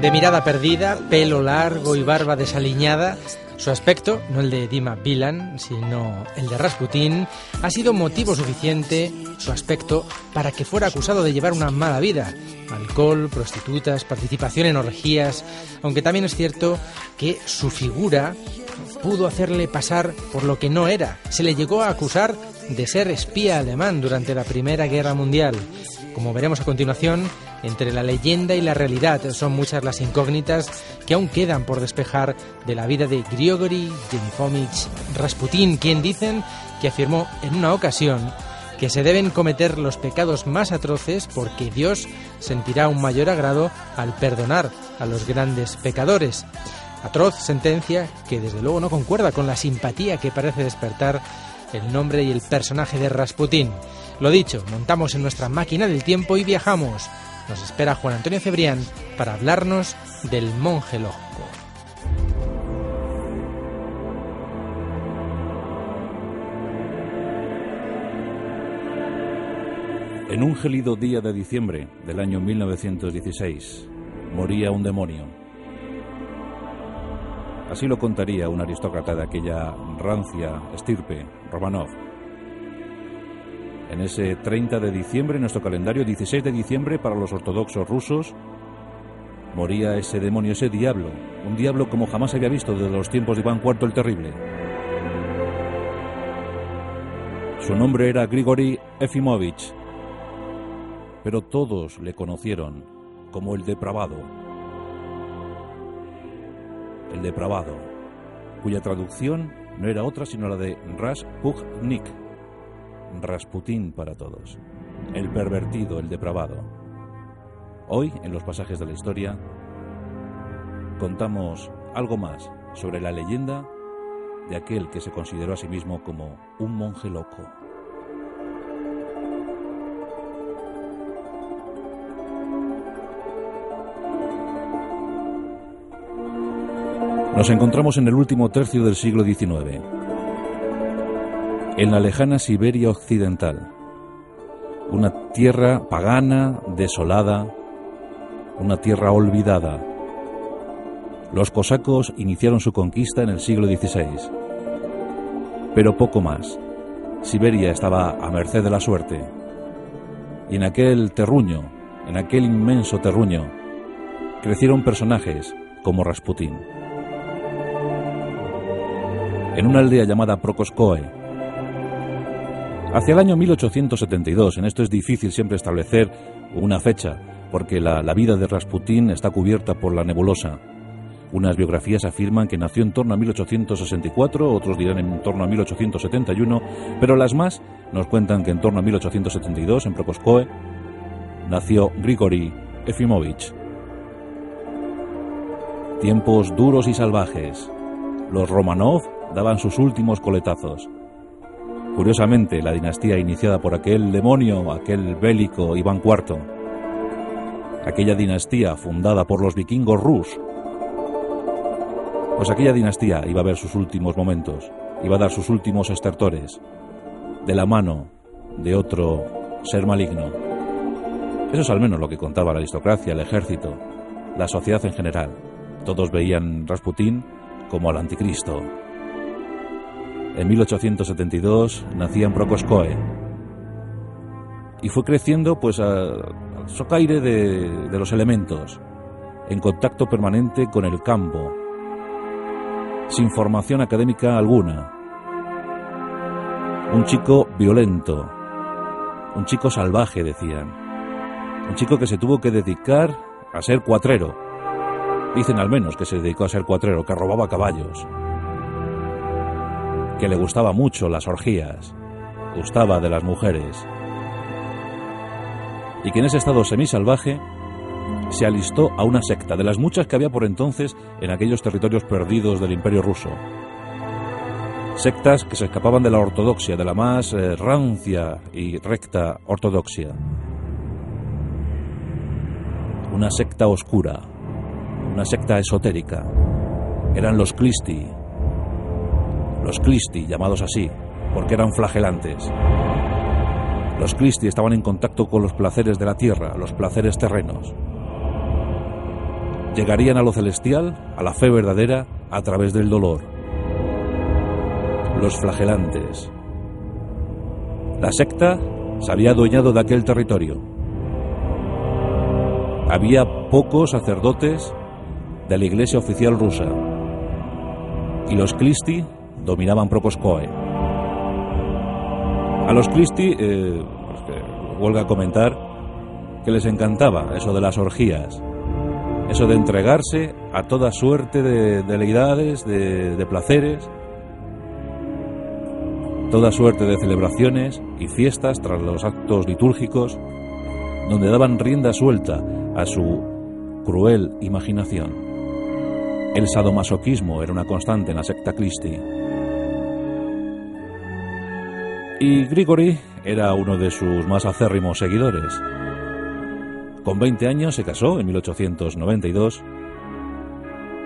De mirada perdida, pelo largo y barba desaliñada, su aspecto, no el de Dima Bilan, sino el de Rasputín, ha sido motivo suficiente, su aspecto, para que fuera acusado de llevar una mala vida. Alcohol, prostitutas, participación en orgías, aunque también es cierto que su figura pudo hacerle pasar por lo que no era. Se le llegó a acusar de ser espía alemán durante la Primera Guerra Mundial. Como veremos a continuación, entre la leyenda y la realidad son muchas las incógnitas que aún quedan por despejar de la vida de Grigory Jenifovich Rasputin, quien dicen que afirmó en una ocasión que se deben cometer los pecados más atroces porque Dios sentirá un mayor agrado al perdonar a los grandes pecadores. Atroz sentencia que desde luego no concuerda con la simpatía que parece despertar el nombre y el personaje de Rasputín. Lo dicho, montamos en nuestra máquina del tiempo y viajamos. Nos espera Juan Antonio Cebrián para hablarnos del monje loco. En un gélido día de diciembre del año 1916 moría un demonio. Así lo contaría un aristócrata de aquella rancia estirpe, Romanov. En ese 30 de diciembre, en nuestro calendario, 16 de diciembre para los ortodoxos rusos, moría ese demonio, ese diablo, un diablo como jamás había visto desde los tiempos de Iván IV el Terrible. Su nombre era Grigori Efimovich, pero todos le conocieron como el depravado. El depravado, cuya traducción no era otra sino la de Raspuchnik, Rasputín para todos, el pervertido, el depravado. Hoy, en los pasajes de la historia, contamos algo más sobre la leyenda de aquel que se consideró a sí mismo como un monje loco. Nos encontramos en el último tercio del siglo XIX, en la lejana Siberia occidental, una tierra pagana, desolada, una tierra olvidada. Los cosacos iniciaron su conquista en el siglo XVI, pero poco más. Siberia estaba a merced de la suerte, y en aquel terruño, en aquel inmenso terruño, crecieron personajes como Rasputín en una aldea llamada Prokoskoe. Hacia el año 1872, en esto es difícil siempre establecer una fecha, porque la, vida de Rasputín está cubierta por la nebulosa. Unas biografías afirman que nació en torno a 1864, otros dirán en torno a 1871, pero las más nos cuentan que en torno a 1872, en Prokoskoe, nació Grigori Efimovich. Tiempos duros y salvajes. Los Romanov daban sus últimos coletazos. Curiosamente, la dinastía iniciada por aquel demonio, aquel bélico Iván IV, aquella dinastía fundada por los vikingos rus, pues aquella dinastía iba a ver sus últimos momentos, iba a dar sus últimos estertores, de la mano de otro ser maligno. Eso es al menos lo que contaba la aristocracia, el ejército, la sociedad en general. Todos veían Rasputín como al anticristo, en 1872 nacía en Prokoskoe y fue creciendo pues al socaire de los elementos, en contacto permanente con el campo, sin formación académica alguna. Un chico violento, un chico salvaje, decían. Un chico que se tuvo que dedicar a ser cuatrero. Dicen al menos que se dedicó a ser cuatrero, que robaba caballos que le gustaba mucho las orgías, gustaba de las mujeres, y que en ese estado semisalvaje se alistó a una secta de las muchas que había por entonces en aquellos territorios perdidos del imperio ruso. Sectas que se escapaban de la ortodoxia, de la más eh, rancia y recta ortodoxia. Una secta oscura, una secta esotérica. Eran los Clisti, los Clisti, llamados así, porque eran flagelantes. Los Clisti estaban en contacto con los placeres de la tierra, los placeres terrenos. llegarían a lo celestial, a la fe verdadera, a través del dolor. Los flagelantes. La secta se había adueñado de aquel territorio. Había pocos sacerdotes de la iglesia oficial rusa y los Clisti dominaban Prokoskoe. A los Clisti, eh, pues a comentar que les encantaba eso de las orgías, eso de entregarse a toda suerte de, deidades, de placeres, toda suerte de celebraciones y fiestas tras los actos litúrgicos, donde daban rienda suelta a su cruel imaginación. El sadomasoquismo era una constante en la secta Christi. Y Grigori era uno de sus más acérrimos seguidores. Con 20 años se casó en 1892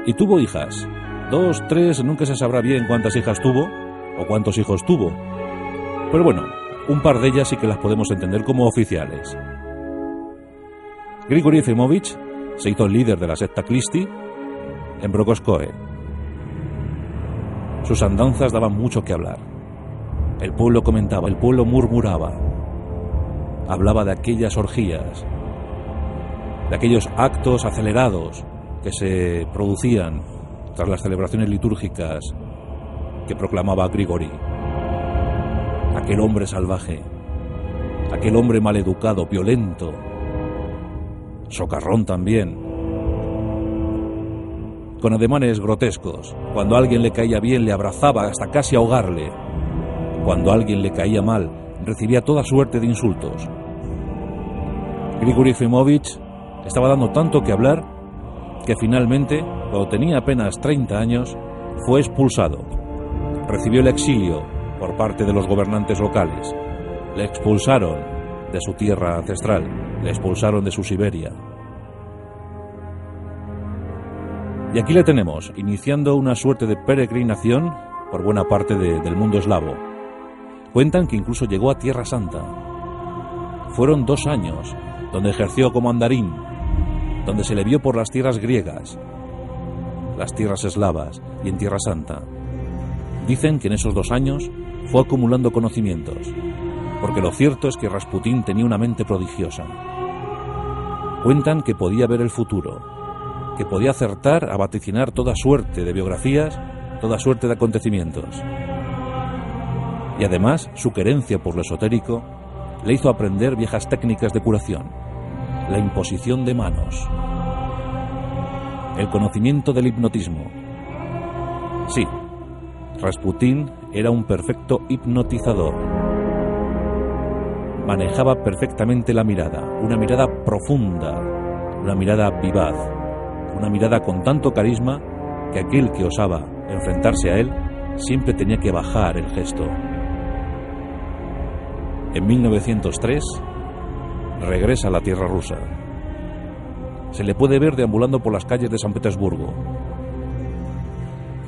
y tuvo hijas. Dos, tres, nunca se sabrá bien cuántas hijas tuvo o cuántos hijos tuvo. Pero bueno, un par de ellas sí que las podemos entender como oficiales. Grigori Efimовich se hizo líder de la secta Clisti en Brokoskoe. Sus andanzas daban mucho que hablar. El pueblo comentaba, el pueblo murmuraba. Hablaba de aquellas orgías, de aquellos actos acelerados que se producían tras las celebraciones litúrgicas que proclamaba Grigori. Aquel hombre salvaje, aquel hombre maleducado, violento, socarrón también, con ademanes grotescos. Cuando alguien le caía bien le abrazaba hasta casi ahogarle. Cuando alguien le caía mal recibía toda suerte de insultos. Grigori Fimovich estaba dando tanto que hablar que finalmente, cuando tenía apenas 30 años, fue expulsado. Recibió el exilio por parte de los gobernantes locales. Le expulsaron de su tierra ancestral, le expulsaron de su Siberia. Y aquí le tenemos, iniciando una suerte de peregrinación por buena parte del mundo eslavo. Cuentan que incluso llegó a Tierra Santa. Fueron dos años donde ejerció como andarín donde se le vio por las tierras griegas, las tierras eslavas y en Tierra Santa. Dicen que en esos dos años fue acumulando conocimientos, porque lo cierto es que Rasputín tenía una mente prodigiosa. Cuentan que podía ver el futuro, que podía acertar a vaticinar toda suerte de biografías, toda suerte de acontecimientos. Y además, su querencia por lo esotérico le hizo aprender viejas técnicas de curación la imposición de manos, el conocimiento del hipnotismo. Sí, Rasputín era un perfecto hipnotizador. Manejaba perfectamente la mirada, una mirada profunda, una mirada vivaz, una mirada con tanto carisma que aquel que osaba enfrentarse a él siempre tenía que bajar el gesto. En 1903, regresa a la tierra rusa. Se le puede ver deambulando por las calles de San Petersburgo.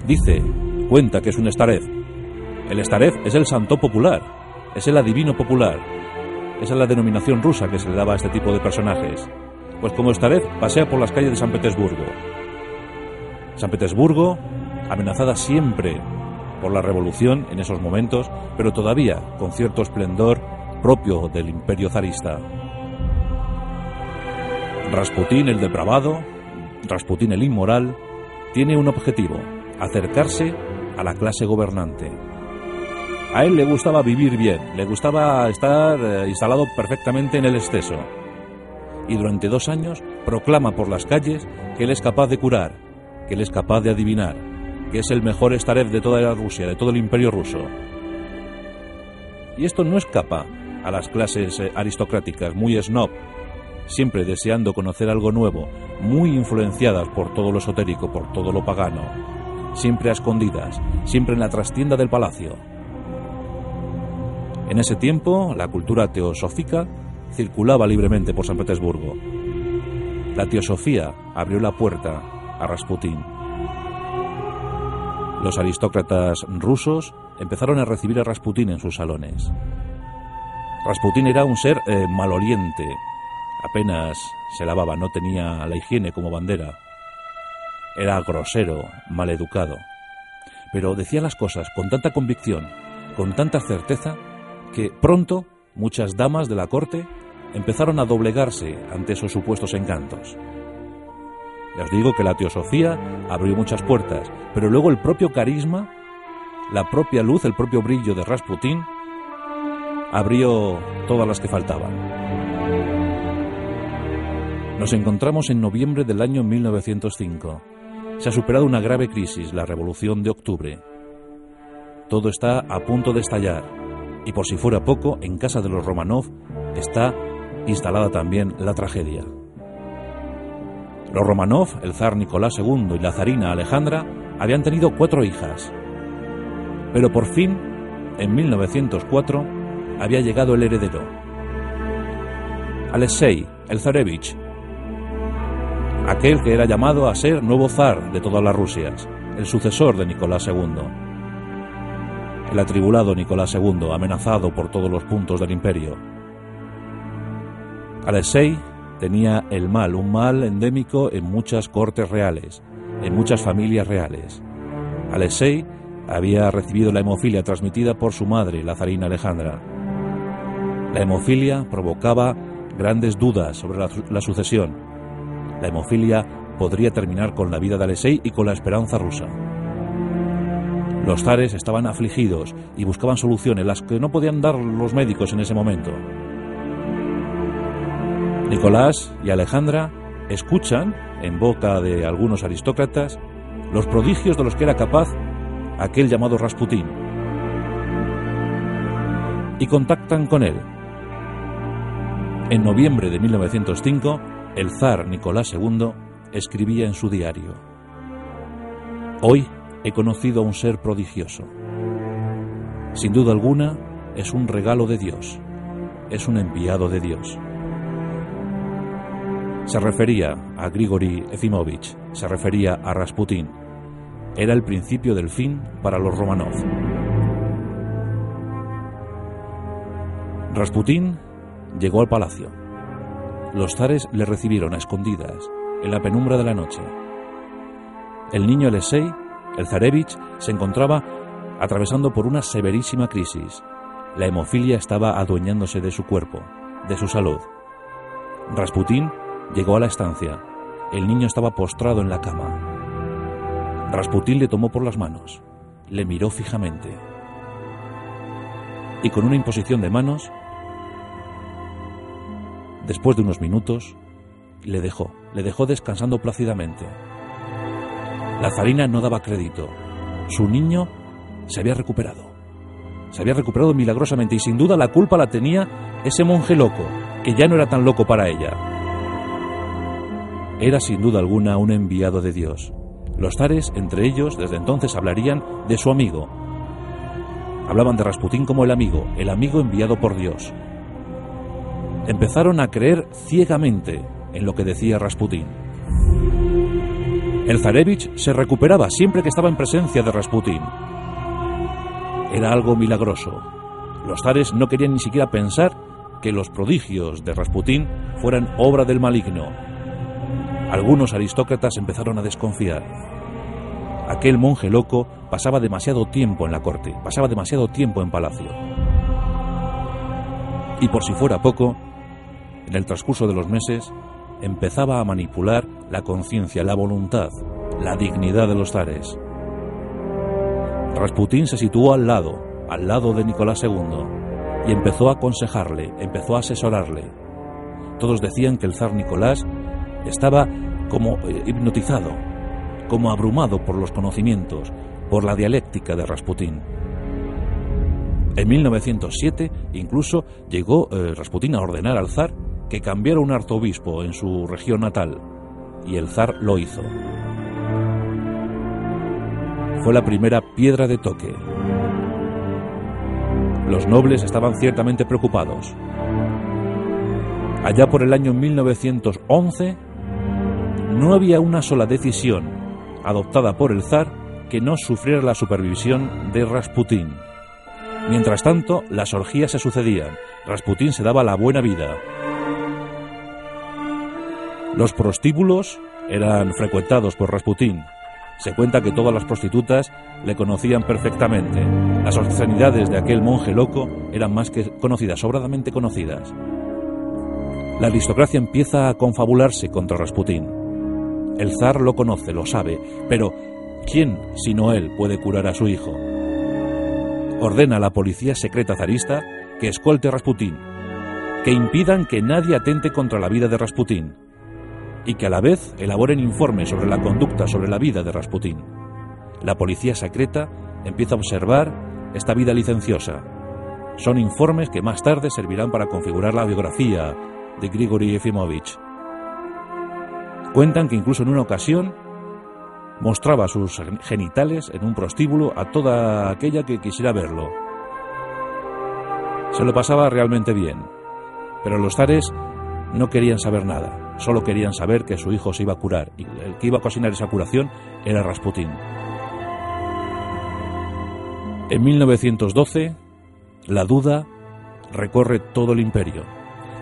Dice, cuenta que es un Starev. El Starev es el santo popular, es el adivino popular. Esa es la denominación rusa que se le daba a este tipo de personajes. Pues como Starev pasea por las calles de San Petersburgo. San Petersburgo, amenazada siempre por la revolución en esos momentos, pero todavía con cierto esplendor propio del imperio zarista. Rasputín el depravado, Rasputín el inmoral, tiene un objetivo, acercarse a la clase gobernante. A él le gustaba vivir bien, le gustaba estar eh, instalado perfectamente en el exceso. Y durante dos años proclama por las calles que él es capaz de curar, que él es capaz de adivinar, que es el mejor Starev de toda la Rusia, de todo el imperio ruso. Y esto no escapa a las clases eh, aristocráticas, muy snob, siempre deseando conocer algo nuevo, muy influenciadas por todo lo esotérico, por todo lo pagano, siempre a escondidas, siempre en la trastienda del palacio. En ese tiempo, la cultura teosófica circulaba libremente por San Petersburgo. La teosofía abrió la puerta a Rasputín. Los aristócratas rusos empezaron a recibir a Rasputín en sus salones. Rasputín era un ser maloliente, apenas se lavaba, no tenía la higiene como bandera. era grosero, maleducado. Pero decía las cosas con tanta convicción, con tanta certeza, que pronto muchas damas de la corte empezaron a doblegarse ante esos supuestos encantos. Ya os digo que la teosofía abrió muchas puertas, pero luego el propio carisma, la propia luz, el propio brillo de Rasputín abrió todas las que faltaban. Nos encontramos en noviembre del año 1905. Se ha superado una grave crisis, la Revolución de Octubre. Todo está a punto de estallar y por si fuera poco, en casa de los Romanov está instalada también la tragedia. Los Romanov, el zar Nicolás II y la zarina Alejandra, habían tenido cuatro hijas. Pero por fin, en 1904, había llegado el heredero. Alexei, el zarevich, aquel que era llamado a ser nuevo zar de todas las Rusias, el sucesor de Nicolás II. El atribulado Nicolás II, amenazado por todos los puntos del imperio. Alexei tenía el mal, un mal endémico en muchas cortes reales, en muchas familias reales. Alexei había recibido la hemofilia transmitida por su madre, la zarina Alejandra. La hemofilia provocaba grandes dudas sobre la, sucesión. La hemofilia podría terminar con la vida de Alexei y con la esperanza rusa. Los zares estaban afligidos y buscaban soluciones, las que no podían dar los médicos en ese momento. Nicolás y Alejandra escuchan, en boca de algunos aristócratas, los prodigios de los que era capaz aquel llamado Rasputín, y contactan con él. En noviembre de 1905, el zar Nicolás II escribía en su diario, Hoy he conocido a un ser prodigioso. Sin duda alguna, es un regalo de Dios, es un enviado de Dios. Se refería a Grigori Efimovich, se refería a Rasputín. Era el principio del fin para los Romanov. Rasputín Llegó al palacio. Los zares le recibieron a escondidas, en la penumbra de la noche. El niño Alexei, el zarevich, se encontraba atravesando por una severísima crisis. La hemofilia estaba adueñándose de su cuerpo, de su salud. Rasputín llegó a la estancia. El niño estaba postrado en la cama. Rasputín le tomó por las manos, le miró fijamente y con una imposición de manos Después de unos minutos, le dejó, le dejó descansando plácidamente. La zarina no daba crédito. Su niño se había recuperado. Se había recuperado milagrosamente y sin duda la culpa la tenía ese monje loco, que ya no era tan loco para ella. Era sin duda alguna un enviado de Dios. Los zares, entre ellos, desde entonces hablarían de su amigo. Hablaban de Rasputín como el amigo, el amigo enviado por Dios, empezaron a creer ciegamente en lo que decía Rasputín. El zarevich se recuperaba siempre que estaba en presencia de Rasputín. Era algo milagroso. Los zares no querían ni siquiera pensar que los prodigios de Rasputín fueran obra del maligno. Algunos aristócratas empezaron a desconfiar. Aquel monje loco pasaba demasiado tiempo en la corte, pasaba demasiado tiempo en palacio. Y por si fuera poco, en el transcurso de los meses, empezaba a manipular la conciencia, la voluntad, la dignidad de los zares. Rasputín se situó al lado, al lado de Nicolás II, y empezó a aconsejarle, empezó a asesorarle. Todos decían que el zar Nicolás estaba como eh, hipnotizado, como abrumado por los conocimientos, por la dialéctica de Rasputín. En 1907 incluso llegó eh, Rasputín a ordenar al zar que cambiara un arzobispo en su región natal, y el zar lo hizo. Fue la primera piedra de toque. Los nobles estaban ciertamente preocupados. Allá por el año 1911, no había una sola decisión adoptada por el zar que no sufriera la supervisión de Rasputín. Mientras tanto, las orgías se sucedían. Rasputín se daba la buena vida. Los prostíbulos eran frecuentados por Rasputín. Se cuenta que todas las prostitutas le conocían perfectamente. Las obscenidades de aquel monje loco eran más que conocidas, sobradamente conocidas. La aristocracia empieza a confabularse contra Rasputín. El zar lo conoce, lo sabe, pero ¿quién, sino él, puede curar a su hijo? Ordena a la policía secreta zarista que escolte a Rasputín, que impidan que nadie atente contra la vida de Rasputín y que a la vez elaboren informes sobre la conducta sobre la vida de Rasputín. La policía secreta empieza a observar esta vida licenciosa. Son informes que más tarde servirán para configurar la biografía de Grigory Efimovich. Cuentan que incluso en una ocasión mostraba sus genitales en un prostíbulo a toda aquella que quisiera verlo. Se lo pasaba realmente bien, pero los zares no querían saber nada, solo querían saber que su hijo se iba a curar y el que iba a cocinar esa curación era Rasputín. En 1912, la duda recorre todo el imperio.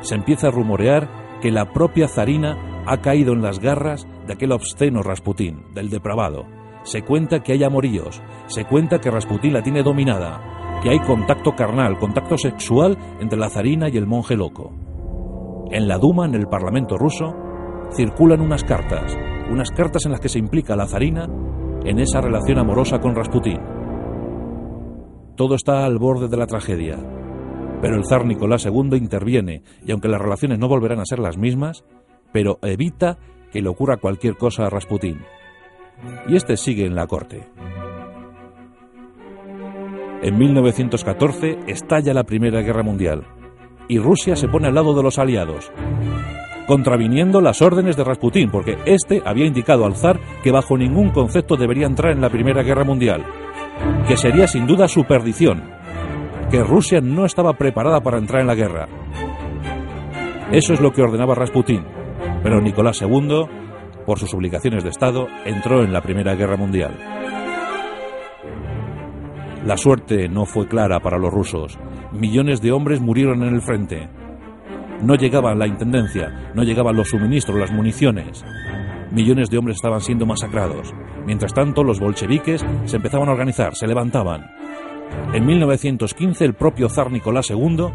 Se empieza a rumorear que la propia zarina ha caído en las garras de aquel obsceno Rasputín, del depravado. Se cuenta que hay amoríos, se cuenta que Rasputín la tiene dominada, que hay contacto carnal, contacto sexual entre la zarina y el monje loco. En la Duma, en el Parlamento ruso, circulan unas cartas, unas cartas en las que se implica la zarina en esa relación amorosa con Rasputín. Todo está al borde de la tragedia, pero el zar Nicolás II interviene y aunque las relaciones no volverán a ser las mismas, pero evita que le ocurra cualquier cosa a Rasputín. Y este sigue en la corte. En 1914 estalla la Primera Guerra Mundial y Rusia se pone al lado de los aliados, contraviniendo las órdenes de Rasputín, porque éste había indicado al zar que bajo ningún concepto debería entrar en la Primera Guerra Mundial, que sería sin duda su perdición, que Rusia no estaba preparada para entrar en la guerra. Eso es lo que ordenaba Rasputín, pero Nicolás II, por sus obligaciones de Estado, entró en la Primera Guerra Mundial. La suerte no fue clara para los rusos. Millones de hombres murieron en el frente. No llegaba la intendencia, no llegaban los suministros, las municiones. Millones de hombres estaban siendo masacrados. Mientras tanto, los bolcheviques se empezaban a organizar, se levantaban. En 1915, el propio zar Nicolás II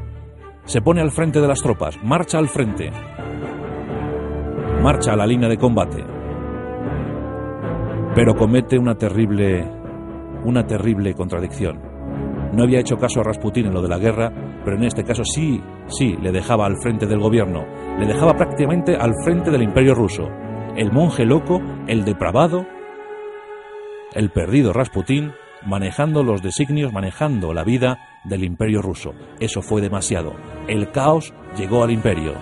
se pone al frente de las tropas, marcha al frente, marcha a la línea de combate, pero comete una terrible, una terrible contradicción. No había hecho caso a Rasputín en lo de la guerra, pero en este caso sí, sí, le dejaba al frente del gobierno, le dejaba prácticamente al frente del imperio ruso. El monje loco, el depravado, el perdido Rasputín, manejando los designios, manejando la vida del imperio ruso. Eso fue demasiado. El caos llegó al imperio.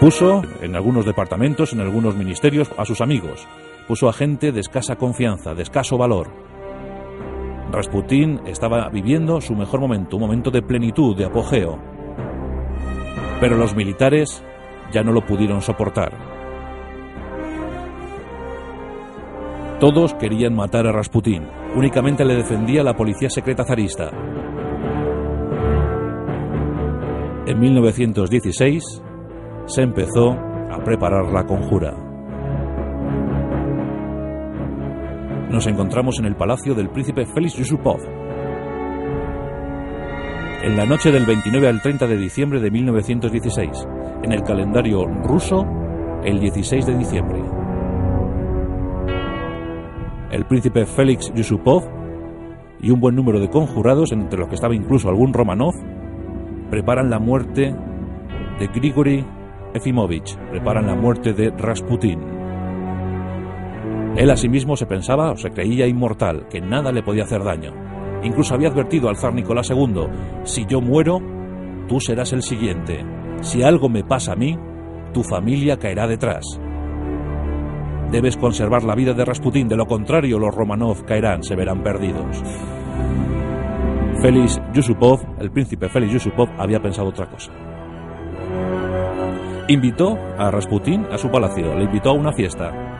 Puso en algunos departamentos, en algunos ministerios, a sus amigos. Puso a gente de escasa confianza, de escaso valor. Rasputín estaba viviendo su mejor momento, un momento de plenitud, de apogeo. Pero los militares ya no lo pudieron soportar. Todos querían matar a Rasputín. Únicamente le defendía la policía secreta zarista. En 1916, se empezó a preparar la conjura. Nos encontramos en el palacio del príncipe Félix Yusupov. En la noche del 29 al 30 de diciembre de 1916, en el calendario ruso, el 16 de diciembre. El príncipe Félix Yusupov y un buen número de conjurados, entre los que estaba incluso algún Romanov, preparan la muerte de Grigory Efimovich preparan la muerte de Rasputín. Él asimismo se pensaba o se creía inmortal, que nada le podía hacer daño. Incluso había advertido al zar Nicolás II, si yo muero, tú serás el siguiente. Si algo me pasa a mí, tu familia caerá detrás. Debes conservar la vida de Rasputín, de lo contrario los Romanov caerán, se verán perdidos. Félix Yusupov, el príncipe Félix Yusupov, había pensado otra cosa. Invitó a Rasputín a su palacio, le invitó a una fiesta.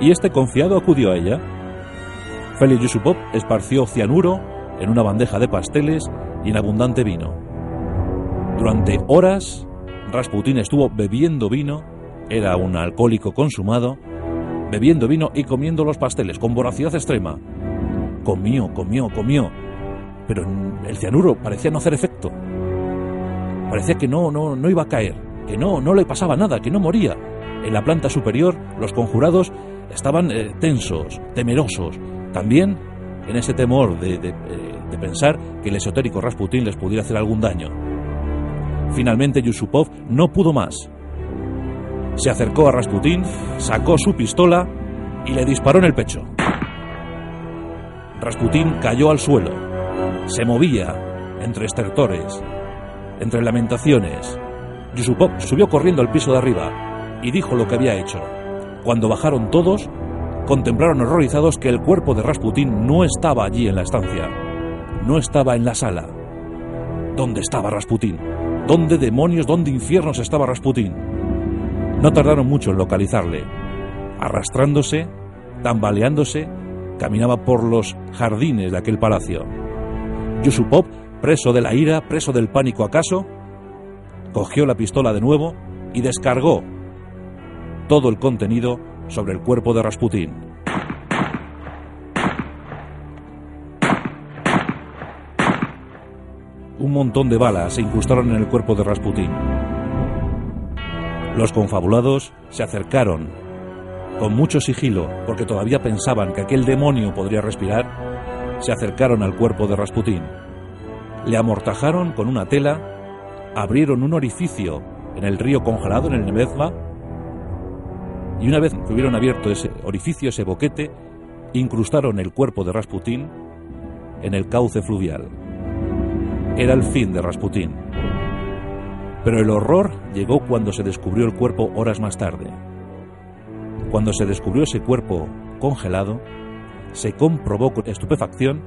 Y este confiado acudió a ella. Félix Yusupov esparció cianuro en una bandeja de pasteles y en abundante vino. Durante horas, Rasputín estuvo bebiendo vino Era un alcohólico consumado, bebiendo vino y comiendo los pasteles con voracidad extrema. Comió, comió, comió, pero el cianuro parecía no hacer efecto. Parecía que no, no, no iba a caer, que no, no le pasaba nada, que no moría. En la planta superior, los conjurados estaban eh, tensos, temerosos. También en ese temor de, de, eh, de, pensar que el esotérico Rasputín les pudiera hacer algún daño. Finalmente Yusupov no pudo más. Se acercó a Rasputín, sacó su pistola y le disparó en el pecho. Rasputín cayó al suelo. Se movía entre estertores, entre lamentaciones. Yusupov subió corriendo al piso de arriba y dijo lo que había hecho. Cuando bajaron todos, contemplaron horrorizados que el cuerpo de Rasputín no estaba allí en la estancia, no estaba en la sala. ¿Dónde estaba Rasputín? ¿Dónde demonios, dónde infiernos estaba Rasputín? No tardaron mucho en localizarle. Arrastrándose, tambaleándose, caminaba por los jardines de aquel palacio. Yusupov, preso de la ira, preso del pánico acaso, cogió la pistola de nuevo y descargó todo el contenido sobre el cuerpo de Rasputín. Un montón de balas se incrustaron en el cuerpo de Rasputín. Los confabulados se acercaron con mucho sigilo, porque todavía pensaban que aquel demonio podría respirar, se acercaron al cuerpo de Rasputín. Le amortajaron con una tela, abrieron un orificio en el río congelado, en el Nemezma, y una vez que hubieron abierto ese orificio, ese boquete, incrustaron el cuerpo de Rasputín en el cauce fluvial. Era el fin de Rasputín. Pero el horror llegó cuando se descubrió el cuerpo horas más tarde. Cuando se descubrió ese cuerpo congelado, se comprobó con estupefacción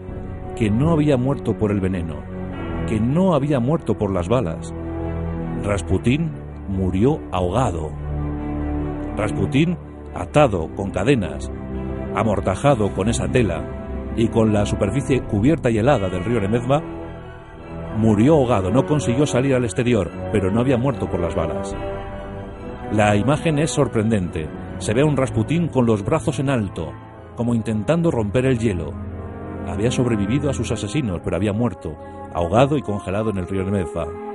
que no había muerto por el veneno, que no había muerto por las balas. Rasputín murió ahogado Rasputín, atado con cadenas, amortajado con esa tela y con la superficie cubierta y helada del río Nemezma, murió ahogado, no consiguió salir al exterior, pero no había muerto por las balas. La imagen es sorprendente. Se ve a un Rasputín con los brazos en alto, como intentando romper el hielo. Había sobrevivido a sus asesinos, pero había muerto, ahogado y congelado en el río Nemezma.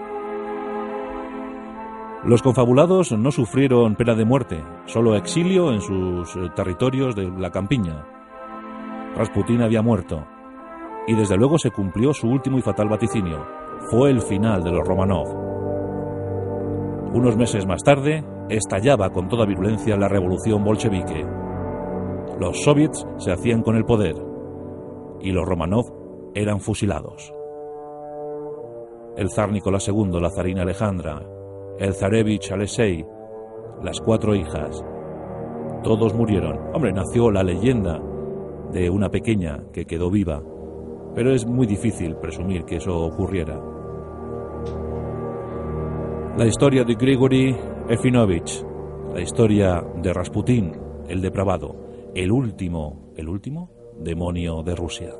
Los confabulados no sufrieron pena de muerte, solo exilio en sus eh, territorios de la campiña. Rasputín había muerto, y desde luego se cumplió su último y fatal vaticinio. Fue el final de los Romanov. Unos meses más tarde, estallaba con toda virulencia la revolución bolchevique. Los soviets se hacían con el poder, y los Romanov eran fusilados. El zar Nicolás II, la zarina Alejandra, el zarevich Alexei, las cuatro hijas. Todos murieron. Hombre, nació la leyenda de una pequeña que quedó viva, pero es muy difícil presumir que eso ocurriera. La historia de Grigory Efinovich, la historia de Rasputín, el depravado, el último, el último demonio de Rusia.